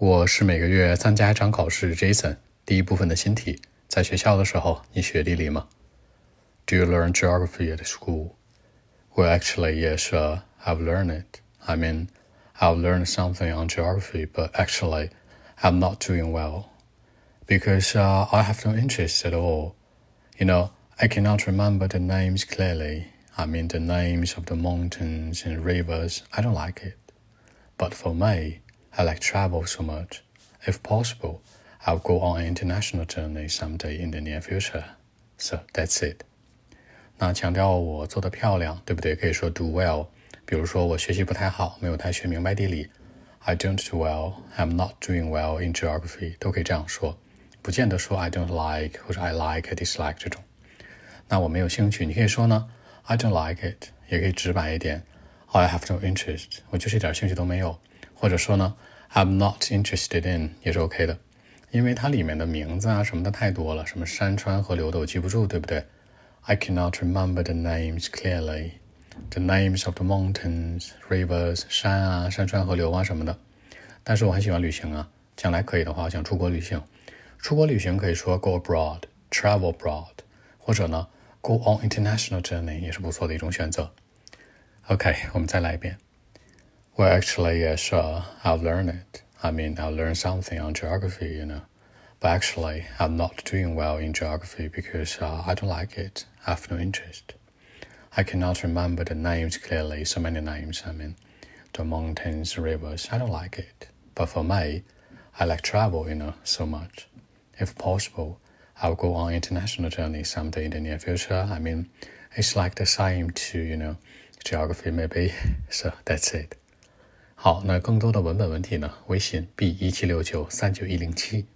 我是每个月参加一场考试，Jason。第一部分的新题，在学校的时候，你学地理吗？Do you learn geography at school? Well, actually, yes, uh, I've learned it. I mean, I've learned something on geography, but actually, I'm not doing well because uh, I have no interest at all. You know, I cannot remember the names clearly. I mean, the names of the mountains and rivers. I don't like it. But for me, I like travel so much. If possible, I'll go on an international journey someday in the near future. So that's it. 那强调我做的漂亮，对不对？可以说 do well。比如说我学习不太好，没有太学明白地理。I don't do well. I'm not doing well in geography. 都可以这样说，不见得说 I don't like 或者 I like、dislike 这种。那我没有兴趣，你可以说呢？I don't like it，也可以直白一点。I have no interest，我就是一点兴趣都没有。 或者说呢？I'm not interested in 也是 OK 的，因为它里面的名字啊什么的太多了，什么山川河流的我记不住，对不对？I cannot remember the names clearly. The names of the mountains, rivers，山啊、山川河流啊什么的。但是我很喜欢旅行啊，将来可以的话，我想出国旅行。出国旅行可以说 go abroad, travel abroad，或者呢 go on international journey 也是不错的一种选择。OK，我们再来一遍。Well, actually, yeah, sure, I've learned it. I mean, I learned something on geography, you know. But actually, I'm not doing well in geography because uh, I don't like it. I have no interest. I cannot remember the names clearly, so many names, I mean, the mountains, rivers, I don't like it. But for me, I like travel, you know, so much. If possible, I'll go on international journey someday in the near future. I mean, it's like the same to, you know, geography maybe. So that's it. 好，那更多的文本问题呢？微信 b 一七六九三九一零七。